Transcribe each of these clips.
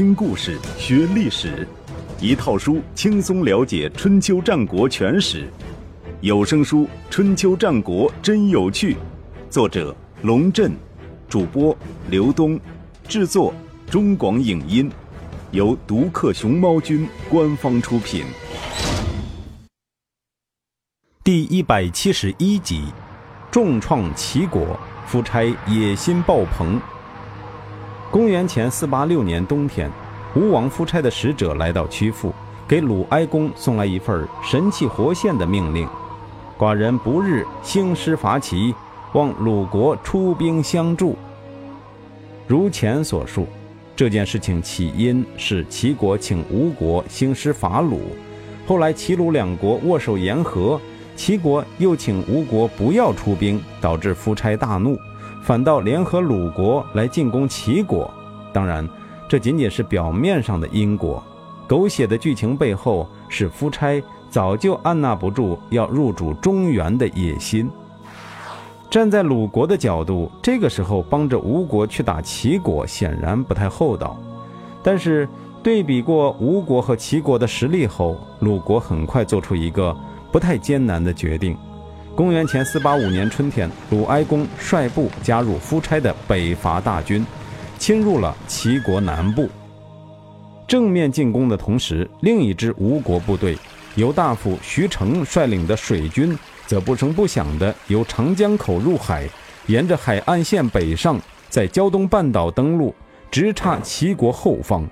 听故事学历史，一套书轻松了解春秋战国全史。有声书《春秋战国真有趣》，作者龙震，主播刘东，制作中广影音，由独克熊猫君官方出品。第一百七十一集，重创齐国，夫差野心爆棚。公元前四八六年冬天，吴王夫差的使者来到曲阜，给鲁哀公送来一份神气活现的命令：寡人不日兴师伐齐，望鲁国出兵相助。如前所述，这件事情起因是齐国请吴国兴师伐鲁，后来齐鲁两国握手言和，齐国又请吴国不要出兵，导致夫差大怒。反倒联合鲁国来进攻齐国，当然，这仅仅是表面上的因果。狗血的剧情背后是夫差早就按捺不住要入主中原的野心。站在鲁国的角度，这个时候帮着吴国去打齐国，显然不太厚道。但是对比过吴国和齐国的实力后，鲁国很快做出一个不太艰难的决定。公元前四八五年春天，鲁哀公率部加入夫差的北伐大军，侵入了齐国南部。正面进攻的同时，另一支吴国部队由大夫徐成率领的水军，则不声不响地由长江口入海，沿着海岸线北上，在胶东半岛登陆，直插齐国后方。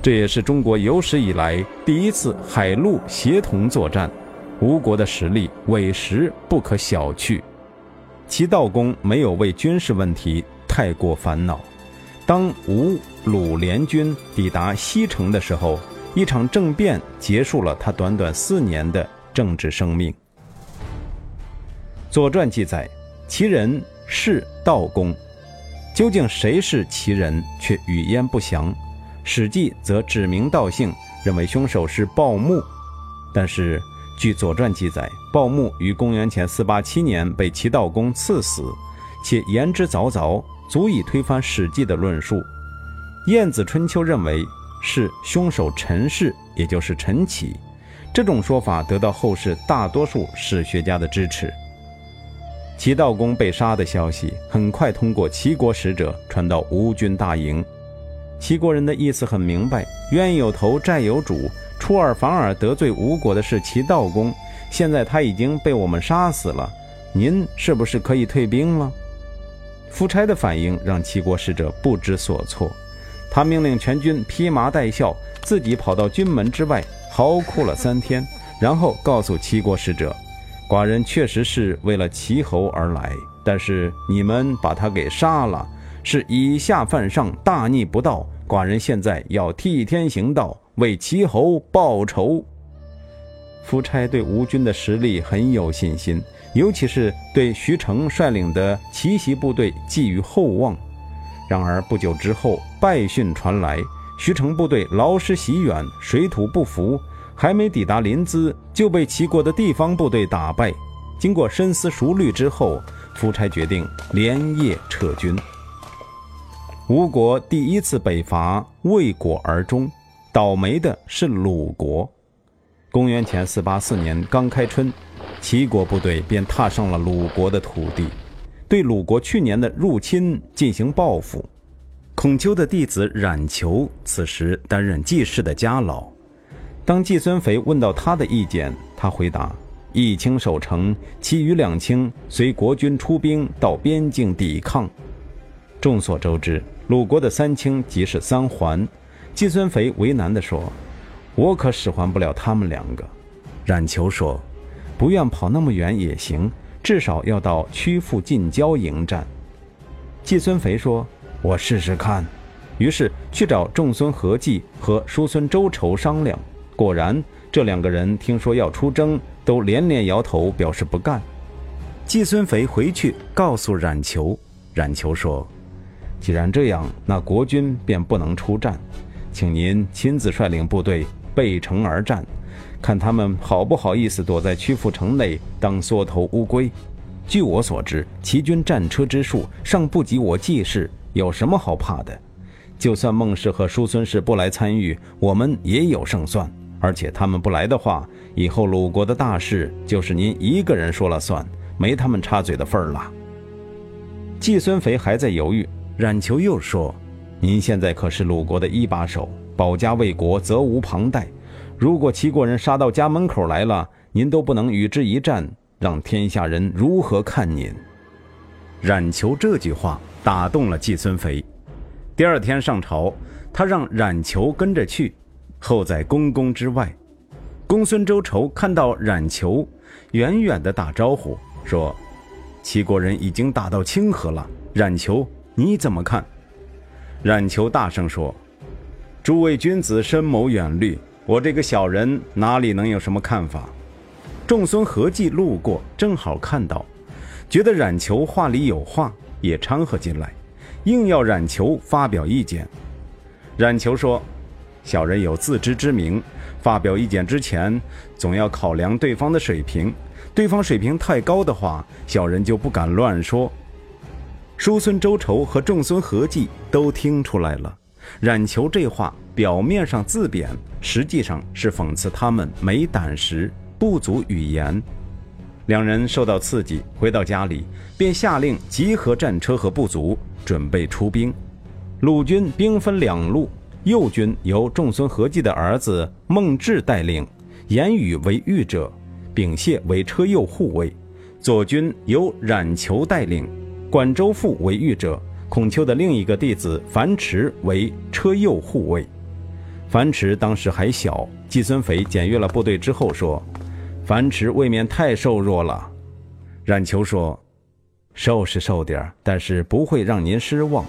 这也是中国有史以来第一次海陆协同作战。吴国的实力委实不可小觑，齐悼公没有为军事问题太过烦恼。当吴鲁联军抵达西城的时候，一场政变结束了他短短四年的政治生命。《左传》记载，齐人是悼公，究竟谁是齐人，却语焉不详。《史记》则指名道姓，认为凶手是鲍牧，但是。据《左传》记载，鲍牧于公元前四八七年被齐悼公赐死，且言之凿凿，足以推翻《史记》的论述。《晏子春秋》认为是凶手陈氏，也就是陈启。这种说法得到后世大多数史学家的支持。齐悼公被杀的消息很快通过齐国使者传到吴军大营。齐国人的意思很明白：冤有头，债有主。出尔反尔得罪吴国的是齐悼公，现在他已经被我们杀死了，您是不是可以退兵了？夫差的反应让齐国使者不知所措，他命令全军披麻戴孝，自己跑到军门之外嚎哭了三天，然后告诉齐国使者：“寡人确实是为了齐侯而来，但是你们把他给杀了，是以下犯上，大逆不道。寡人现在要替天行道。”为齐侯报仇。夫差对吴军的实力很有信心，尤其是对徐成率领的奇袭部队寄予厚望。然而不久之后，败讯传来，徐成部队劳师袭远，水土不服，还没抵达临淄，就被齐国的地方部队打败。经过深思熟虑之后，夫差决定连夜撤军。吴国第一次北伐未果而终。倒霉的是鲁国。公元前四八四年刚开春，齐国部队便踏上了鲁国的土地，对鲁国去年的入侵进行报复。孔丘的弟子冉求此时担任季氏的家老。当季孙肥问到他的意见，他回答：“一卿守城，其余两卿随国军出兵到边境抵抗。”众所周知，鲁国的三卿即是三桓。季孙肥为难地说：“我可使唤不了他们两个。”冉求说：“不愿跑那么远也行，至少要到曲阜近郊迎战。”季孙肥说：“我试试看。”于是去找仲孙何忌和叔孙周仇商量。果然，这两个人听说要出征，都连连摇头，表示不干。季孙肥回去告诉冉求，冉求说：“既然这样，那国军便不能出战。”请您亲自率领部队背城而战，看他们好不好意思躲在曲阜城内当缩头乌龟。据我所知，齐军战车之数尚不及我季氏，有什么好怕的？就算孟氏和叔孙氏不来参与，我们也有胜算。而且他们不来的话，以后鲁国的大事就是您一个人说了算，没他们插嘴的份儿了。季孙肥还在犹豫，冉求又说：“您现在可是鲁国的一把手，保家卫国，责无旁贷。如果齐国人杀到家门口来了，您都不能与之一战，让天下人如何看您？”冉求这句话打动了季孙肥。第二天上朝，他让冉求跟着去。后在宫宫之外，公孙周仇看到冉求，远远的打招呼说：“齐国人已经打到清河了。冉求，你怎么看？”冉求大声说：“诸位君子深谋远虑，我这个小人哪里能有什么看法？”仲孙何忌路过，正好看到，觉得冉求话里有话，也掺和进来，硬要冉求发表意见。冉求说。小人有自知之明，发表意见之前，总要考量对方的水平。对方水平太高的话，小人就不敢乱说。叔孙周仇和仲孙何忌都听出来了，冉求这话表面上自贬，实际上是讽刺他们没胆识，不足语言。两人受到刺激，回到家里，便下令集合战车和部族，准备出兵。鲁军兵分两路。右军由仲孙何忌的儿子孟志带领，言语为御者，秉谢为车右护卫；左军由冉求带领，管周父为御者，孔丘的另一个弟子樊迟为车右护卫。樊迟当时还小，季孙肥检阅了部队之后说：“樊迟未免太瘦弱了。”冉求说：“瘦是瘦点儿但是不会让您失望。”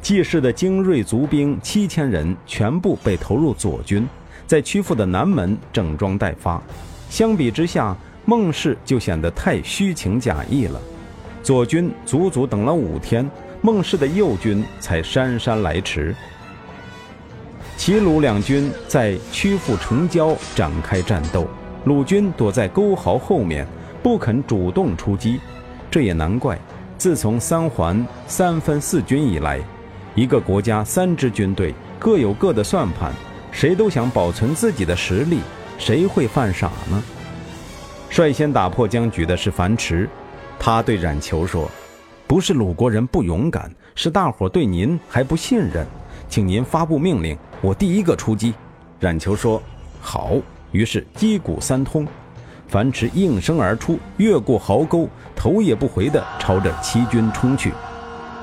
季氏的精锐卒兵七千人全部被投入左军，在曲阜的南门整装待发。相比之下，孟氏就显得太虚情假意了。左军足足等了五天，孟氏的右军才姗姗来迟。齐鲁两军在曲阜城郊展开战斗，鲁军躲在沟壕后面，不肯主动出击。这也难怪，自从三环三分四军以来。一个国家三支军队各有各的算盘，谁都想保存自己的实力，谁会犯傻呢？率先打破僵局的是樊迟，他对冉求说：“不是鲁国人不勇敢，是大伙对您还不信任，请您发布命令，我第一个出击。”冉求说：“好。”于是击鼓三通，樊迟应声而出，越过壕沟，头也不回地朝着齐军冲去。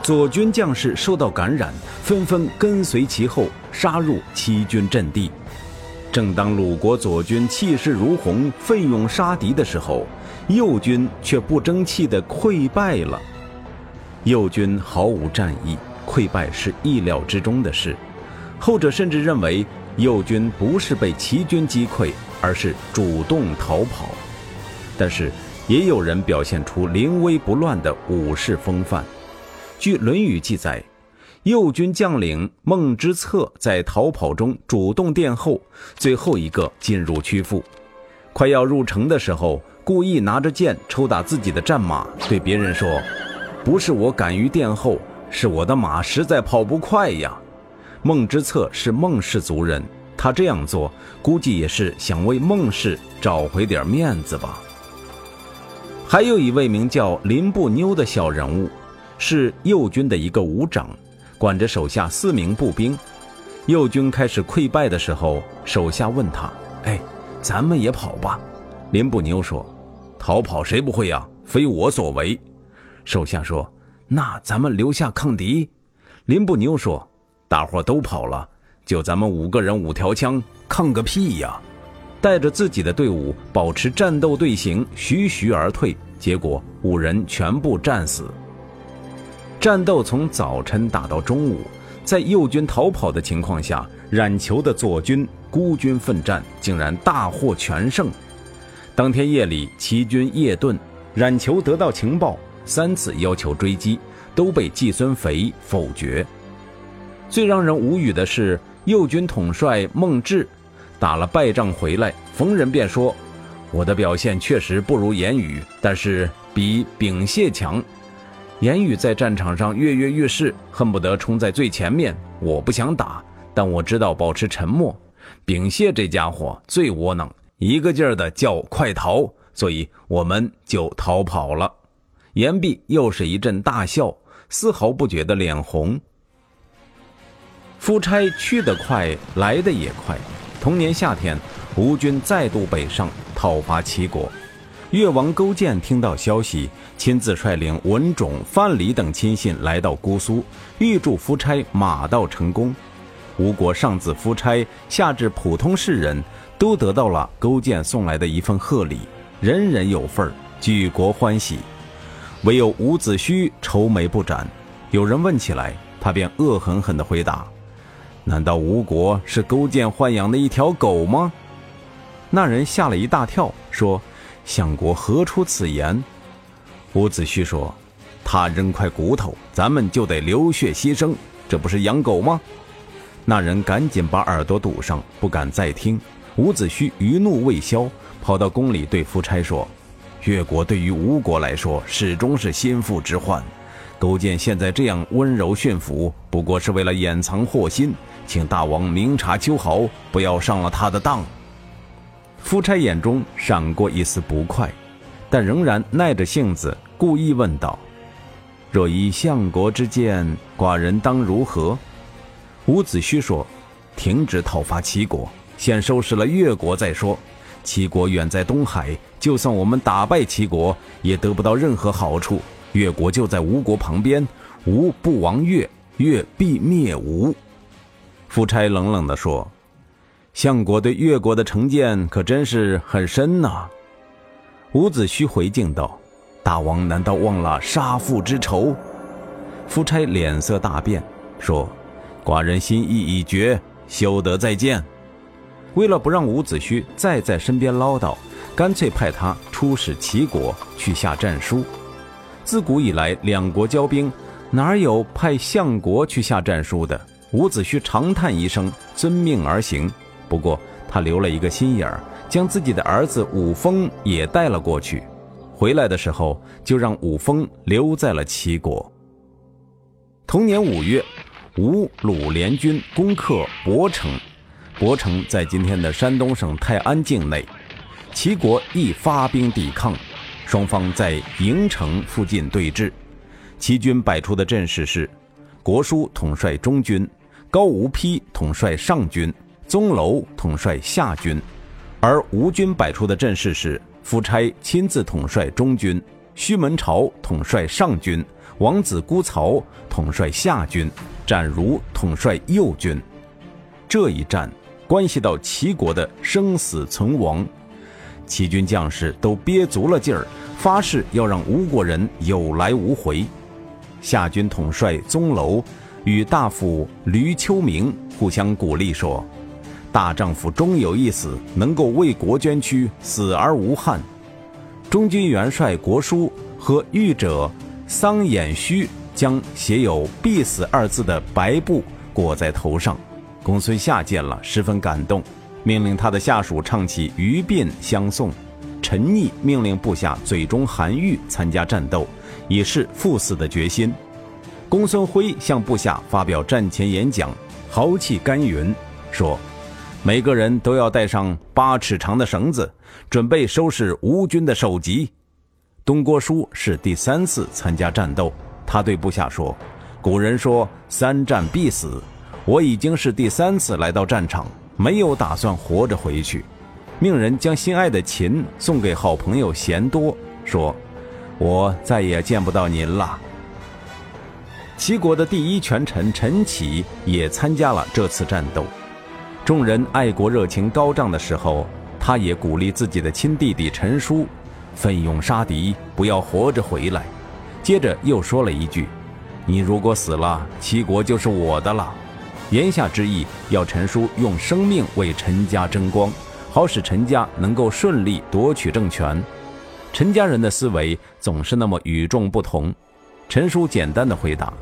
左军将士受到感染，纷纷跟随其后，杀入齐军阵地。正当鲁国左军气势如虹、奋勇杀敌的时候，右军却不争气地溃败了。右军毫无战意，溃败是意料之中的事。后者甚至认为右军不是被齐军击溃，而是主动逃跑。但是，也有人表现出临危不乱的武士风范。据《论语》记载，右军将领孟之策在逃跑中主动殿后，最后一个进入曲阜。快要入城的时候，故意拿着剑抽打自己的战马，对别人说：“不是我敢于殿后，是我的马实在跑不快呀。”孟之策是孟氏族人，他这样做估计也是想为孟氏找回点面子吧。还有一位名叫林不妞的小人物。是右军的一个武长，管着手下四名步兵。右军开始溃败的时候，手下问他：“哎，咱们也跑吧？”林不牛说：“逃跑谁不会呀？非我所为。”手下说：“那咱们留下抗敌。”林不牛说：“大伙都跑了，就咱们五个人五条枪，抗个屁呀！”带着自己的队伍保持战斗队形，徐徐而退，结果五人全部战死。战斗从早晨打到中午，在右军逃跑的情况下，冉求的左军孤军奋战，竟然大获全胜。当天夜里，齐军夜遁，冉求得到情报，三次要求追击，都被季孙肥否决。最让人无语的是，右军统帅孟志打了败仗回来，逢人便说：“我的表现确实不如言语，但是比秉谢强。”言语在战场上跃跃欲试，恨不得冲在最前面。我不想打，但我知道保持沉默。秉谢这家伙最窝囊，一个劲儿的叫快逃，所以我们就逃跑了。言毕，又是一阵大笑，丝毫不觉得脸红。夫差去得快，来得也快。同年夏天，吴军再度北上讨伐齐国。越王勾践听到消息，亲自率领文种、范蠡等亲信来到姑苏，预祝夫差马到成功。吴国上至夫差，下至普通士人，都得到了勾践送来的一份贺礼，人人有份，举国欢喜。唯有伍子胥愁眉不展。有人问起来，他便恶狠狠地回答：“难道吴国是勾践豢养的一条狗吗？”那人吓了一大跳，说。相国何出此言？伍子胥说：“他扔块骨头，咱们就得流血牺牲，这不是养狗吗？”那人赶紧把耳朵堵上，不敢再听。伍子胥余怒未消，跑到宫里对夫差说：“越国对于吴国来说，始终是心腹之患。勾践现在这样温柔驯服，不过是为了掩藏祸心，请大王明察秋毫，不要上了他的当。”夫差眼中闪过一丝不快，但仍然耐着性子，故意问道：“若依相国之见，寡人当如何？”伍子胥说：“停止讨伐齐国，先收拾了越国再说。齐国远在东海，就算我们打败齐国，也得不到任何好处。越国就在吴国旁边，吴不亡越，越必灭吴。”夫差冷冷地说。相国对越国的成见可真是很深呐。伍子胥回敬道：“大王难道忘了杀父之仇？”夫差脸色大变，说：“寡人心意已决，休得再见。”为了不让伍子胥再在身边唠叨，干脆派他出使齐国去下战书。自古以来，两国交兵，哪有派相国去下战书的？伍子胥长叹一声，遵命而行。不过，他留了一个心眼儿，将自己的儿子武峰也带了过去。回来的时候，就让武峰留在了齐国。同年五月，吴鲁联军攻克博城，博城在今天的山东省泰安境内。齐国亦发兵抵抗，双方在营城附近对峙。齐军摆出的阵势是：国书统帅中军，高无丕统帅上军。宗楼统帅下军，而吴军摆出的阵势是：夫差亲自统帅中军，胥门朝统帅上军，王子姑曹统帅下军，展如统帅右军。这一战关系到齐国的生死存亡，齐军将士都憋足了劲儿，发誓要让吴国人有来无回。夏军统帅宗楼与大夫吕秋明互相鼓励说。大丈夫终有一死，能够为国捐躯，死而无憾。中军元帅国书和御者桑衍须将写有“必死”二字的白布裹在头上。公孙夏见了，十分感动，命令他的下属唱起鱼鞭相送。陈毅命令部下嘴中含玉参加战斗，以示赴死的决心。公孙辉向部下发表战前演讲，豪气干云，说。每个人都要带上八尺长的绳子，准备收拾吴军的首级。东郭叔是第三次参加战斗，他对部下说：“古人说三战必死，我已经是第三次来到战场，没有打算活着回去。”命人将心爱的琴送给好朋友贤多，说：“我再也见不到您了。”齐国的第一权臣陈启也参加了这次战斗。众人爱国热情高涨的时候，他也鼓励自己的亲弟弟陈叔，奋勇杀敌，不要活着回来。接着又说了一句：“你如果死了，齐国就是我的了。”言下之意，要陈叔用生命为陈家争光，好使陈家能够顺利夺取政权。陈家人的思维总是那么与众不同。陈叔简单的回答：“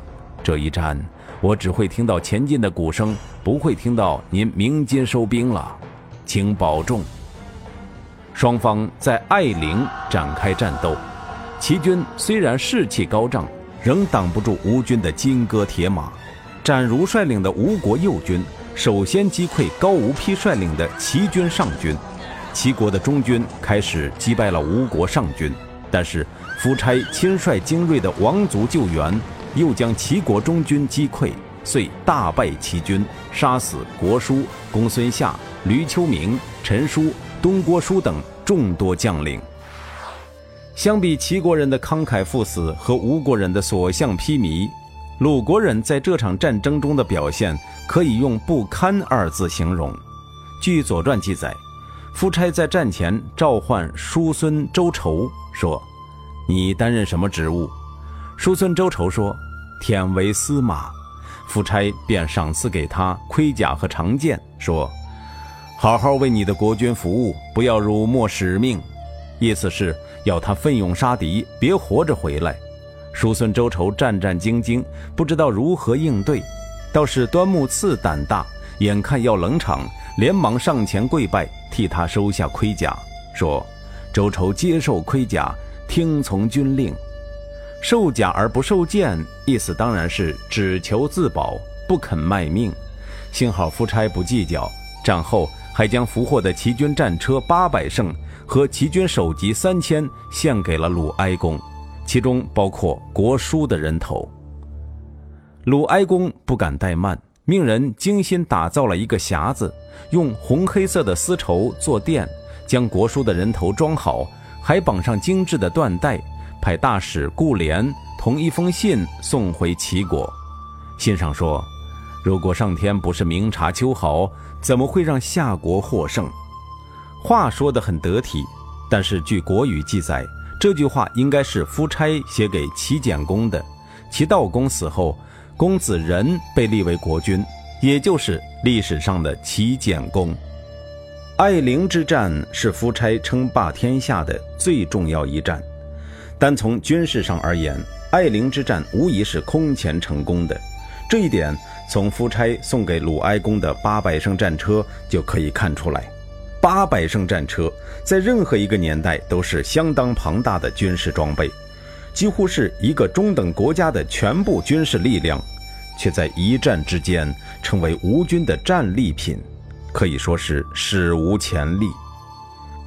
这一战。”我只会听到前进的鼓声，不会听到您鸣金收兵了，请保重。双方在艾陵展开战斗，齐军虽然士气高涨，仍挡不住吴军的金戈铁马。展如率领的吴国右军首先击溃高无丕率领的齐军上军，齐国的中军开始击败了吴国上军，但是夫差亲率精锐的王族救援，又将齐国中军击溃，遂大败齐军，杀死国叔、公孙夏、吕秋明、陈叔、东郭叔等众多将领。相比齐国人的慷慨赴死和吴国人的所向披靡。鲁国人在这场战争中的表现，可以用“不堪”二字形容。据《左传》记载，夫差在战前召唤叔孙周仇，说：“你担任什么职务？”叔孙周仇说：“天为司马。”夫差便赏赐给他盔甲和长剑，说：“好好为你的国君服务，不要辱没使命。”意思是要他奋勇杀敌，别活着回来。叔孙周仇战战兢兢，不知道如何应对。倒是端木赐胆大，眼看要冷场，连忙上前跪拜，替他收下盔甲，说：“周仇接受盔甲，听从军令。受甲而不受剑，意思当然是只求自保，不肯卖命。幸好夫差不计较，战后还将俘获的齐军战车八百乘和齐军首级三千献给了鲁哀公。”其中包括国书的人头。鲁哀公不敢怠慢，命人精心打造了一个匣子，用红黑色的丝绸做垫，将国书的人头装好，还绑上精致的缎带，派大使顾连同一封信送回齐国。信上说：“如果上天不是明察秋毫，怎么会让夏国获胜？”话说得很得体，但是据《国语》记载。这句话应该是夫差写给齐简公的。齐悼公死后，公子仁被立为国君，也就是历史上的齐简公。艾陵之战是夫差称霸天下的最重要一战。单从军事上而言，艾陵之战无疑是空前成功的。这一点从夫差送给鲁哀公的八百乘战车就可以看出来。八百乘战车在任何一个年代都是相当庞大的军事装备，几乎是一个中等国家的全部军事力量，却在一战之间成为吴军的战利品，可以说是史无前例。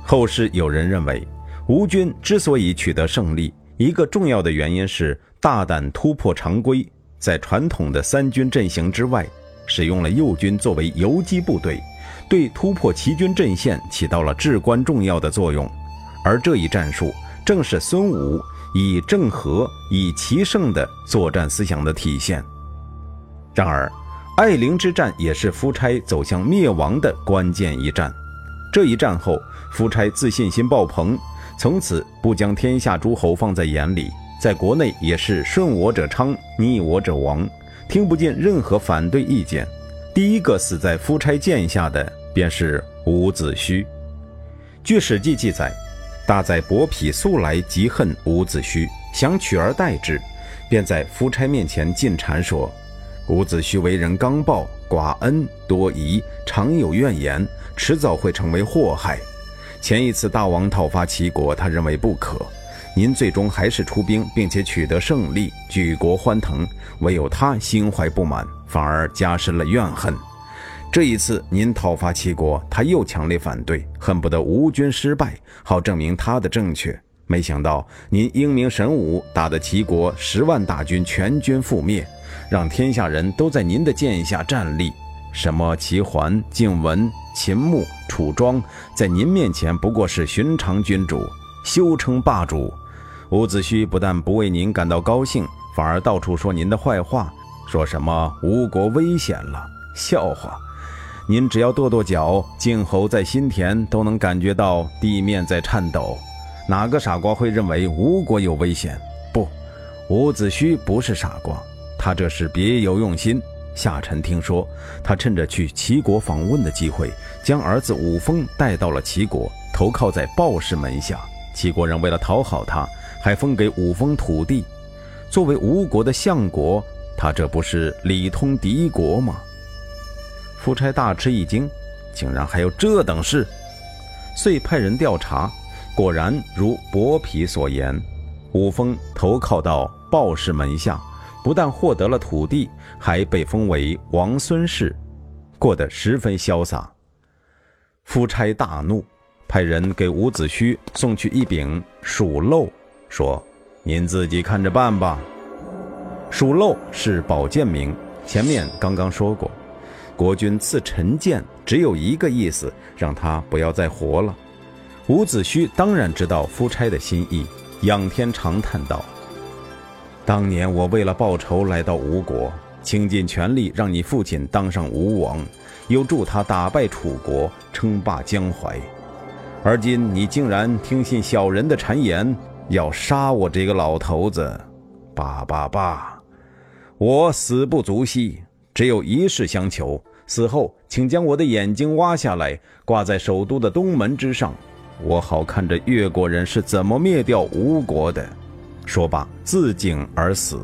后世有人认为，吴军之所以取得胜利，一个重要的原因是大胆突破常规，在传统的三军阵型之外，使用了右军作为游击部队。对突破齐军阵线起到了至关重要的作用，而这一战术正是孙武以正和、以齐胜的作战思想的体现。然而，艾陵之战也是夫差走向灭亡的关键一战。这一战后，夫差自信心爆棚，从此不将天下诸侯放在眼里，在国内也是顺我者昌，逆我者亡，听不见任何反对意见。第一个死在夫差剑下的便是伍子胥。据《史记》记载，大宰伯嚭素来极恨伍子胥，想取而代之，便在夫差面前进谗说：“伍子胥为人刚暴、寡恩、多疑，常有怨言，迟早会成为祸害。前一次大王讨伐齐国，他认为不可，您最终还是出兵，并且取得胜利，举国欢腾，唯有他心怀不满。”反而加深了怨恨。这一次您讨伐齐国，他又强烈反对，恨不得吴军失败，好证明他的正确。没想到您英明神武，打得齐国十万大军全军覆灭，让天下人都在您的剑下站立。什么齐桓、晋文、秦穆、楚庄，在您面前不过是寻常君主，休称霸主。伍子胥不但不为您感到高兴，反而到处说您的坏话。说什么吴国危险了？笑话！您只要跺跺脚，静候在心田都能感觉到地面在颤抖。哪个傻瓜会认为吴国有危险？不，伍子胥不是傻瓜，他这是别有用心。夏臣听说，他趁着去齐国访问的机会，将儿子伍峰带到了齐国，投靠在鲍氏门下。齐国人为了讨好他，还封给伍峰土地。作为吴国的相国。他这不是里通敌国吗？夫差大吃一惊，竟然还有这等事，遂派人调查，果然如伯嚭所言，武峰投靠到鲍氏门下，不但获得了土地，还被封为王孙氏，过得十分潇洒。夫差大怒，派人给伍子胥送去一柄蜀漏，说：“您自己看着办吧。”蜀漏是宝剑名，前面刚刚说过，国君赐陈剑只有一个意思，让他不要再活了。伍子胥当然知道夫差的心意，仰天长叹道：“当年我为了报仇来到吴国，倾尽全力让你父亲当上吴王，又助他打败楚国，称霸江淮。而今你竟然听信小人的谗言，要杀我这个老头子！罢罢罢，我死不足惜，只有一事相求：死后请将我的眼睛挖下来，挂在首都的东门之上。”我好看着越国人是怎么灭掉吴国的。说罢，自尽而死。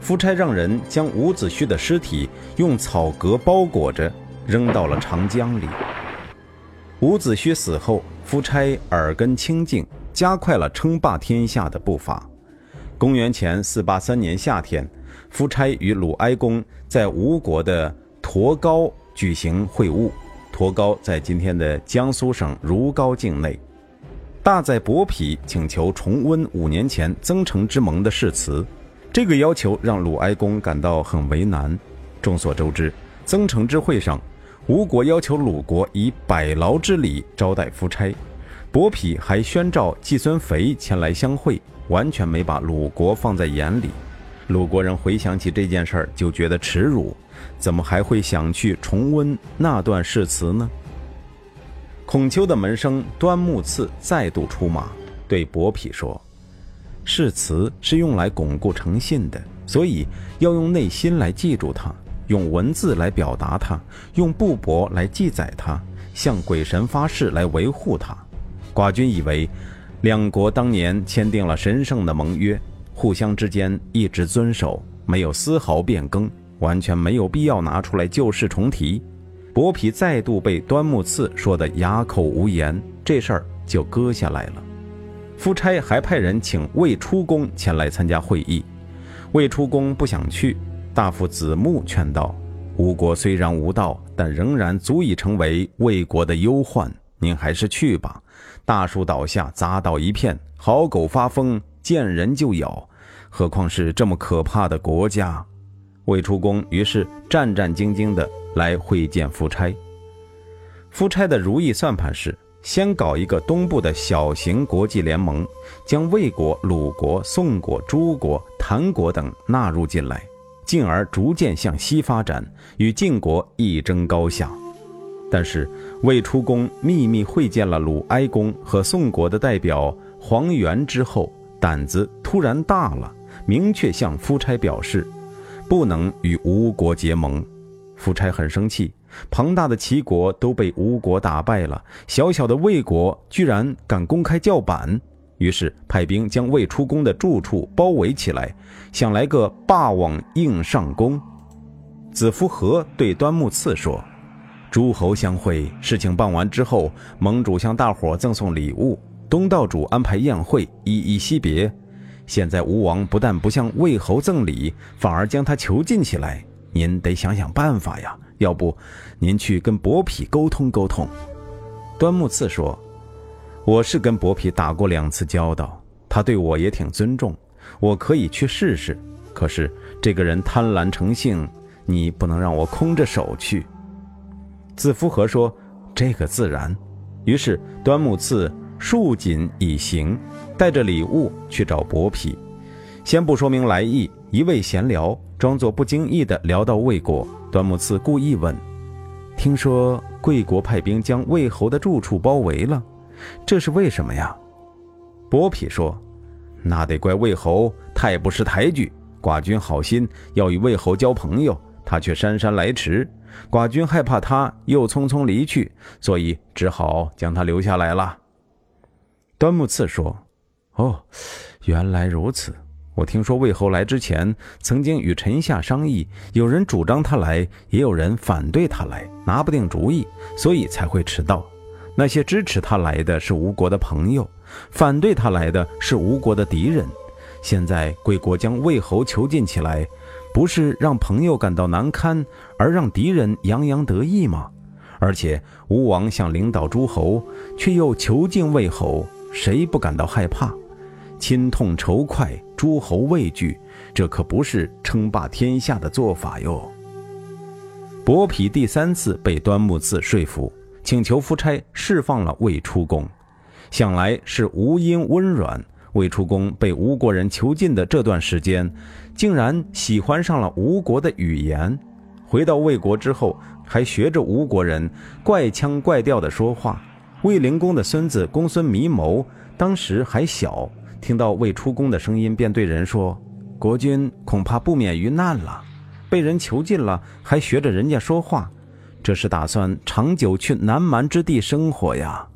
夫差让人将伍子胥的尸体用草革包裹着，扔到了长江里。伍子胥死后，夫差耳根清净，加快了称霸天下的步伐。公元前四八三年夏天，夫差与鲁哀公在吴国的驼高举行会晤。驼高在今天的江苏省如皋境内。大宰伯嚭请求重温五年前增城之盟的誓词，这个要求让鲁哀公感到很为难。众所周知，增城之会上，吴国要求鲁国以百劳之礼招待夫差，伯嚭还宣召季孙肥前来相会，完全没把鲁国放在眼里。鲁国人回想起这件事儿，就觉得耻辱。怎么还会想去重温那段誓词呢？孔丘的门生端木赐再度出马，对伯嚭说：“誓词是用来巩固诚信的，所以要用内心来记住它，用文字来表达它，用布帛来记载它，向鬼神发誓来维护它。寡君以为，两国当年签订了神圣的盟约，互相之间一直遵守，没有丝毫变更。”完全没有必要拿出来旧事重提。伯嚭再度被端木赐说得哑口无言，这事儿就搁下来了。夫差还派人请魏出公前来参加会议，魏出公不想去。大夫子木劝道：“吴国虽然无道，但仍然足以成为魏国的忧患，您还是去吧。大树倒下，砸倒一片；好狗发疯，见人就咬，何况是这么可怕的国家？”魏出公于是战战兢兢地来会见夫差。夫差的如意算盘是先搞一个东部的小型国际联盟，将魏国、鲁国、宋国、诸国、谭国等纳入进来，进而逐渐向西发展，与晋国一争高下。但是魏出公秘密会见了鲁哀公和宋国的代表黄元之后，胆子突然大了，明确向夫差表示。不能与吴国结盟，夫差很生气。庞大的齐国都被吴国打败了，小小的魏国居然敢公开叫板，于是派兵将魏出宫的住处包围起来，想来个霸王硬上弓。子夫和对端木赐说：“诸侯相会，事情办完之后，盟主向大伙赠送礼物，东道主安排宴会，依依惜别。”现在吴王不但不向魏侯赠礼，反而将他囚禁起来。您得想想办法呀！要不，您去跟薄皮沟通沟通。端木赐说：“我是跟薄皮打过两次交道，他对我也挺尊重，我可以去试试。可是这个人贪婪成性，你不能让我空着手去。”子夫和说：“这个自然。”于是端木赐。束锦以行，带着礼物去找薄皮，先不说明来意，一味闲聊，装作不经意的聊到魏国。端木赐故意问：“听说贵国派兵将魏侯的住处包围了，这是为什么呀？”伯嚭说：“那得怪魏侯太不识抬举，寡君好心要与魏侯交朋友，他却姗姗来迟，寡君害怕他又匆匆离去，所以只好将他留下来了。”端木赐说：“哦，原来如此。我听说魏侯来之前，曾经与臣下商议，有人主张他来，也有人反对他来，拿不定主意，所以才会迟到。那些支持他来的是吴国的朋友，反对他来的是吴国的敌人。现在贵国将魏侯囚禁起来，不是让朋友感到难堪，而让敌人洋洋得意吗？而且吴王想领导诸侯，却又囚禁魏侯，谁不感到害怕？亲痛仇快，诸侯畏惧，这可不是称霸天下的做法哟。伯嚭第三次被端木赐说服，请求夫差释放了魏出公，想来是吴因温软。魏出公被吴国人囚禁的这段时间，竟然喜欢上了吴国的语言。回到魏国之后，还学着吴国人怪腔怪调的说话。魏灵公的孙子公孙弥谋当时还小，听到未出宫的声音，便对人说：“国君恐怕不免于难了，被人囚禁了，还学着人家说话，这是打算长久去南蛮之地生活呀。”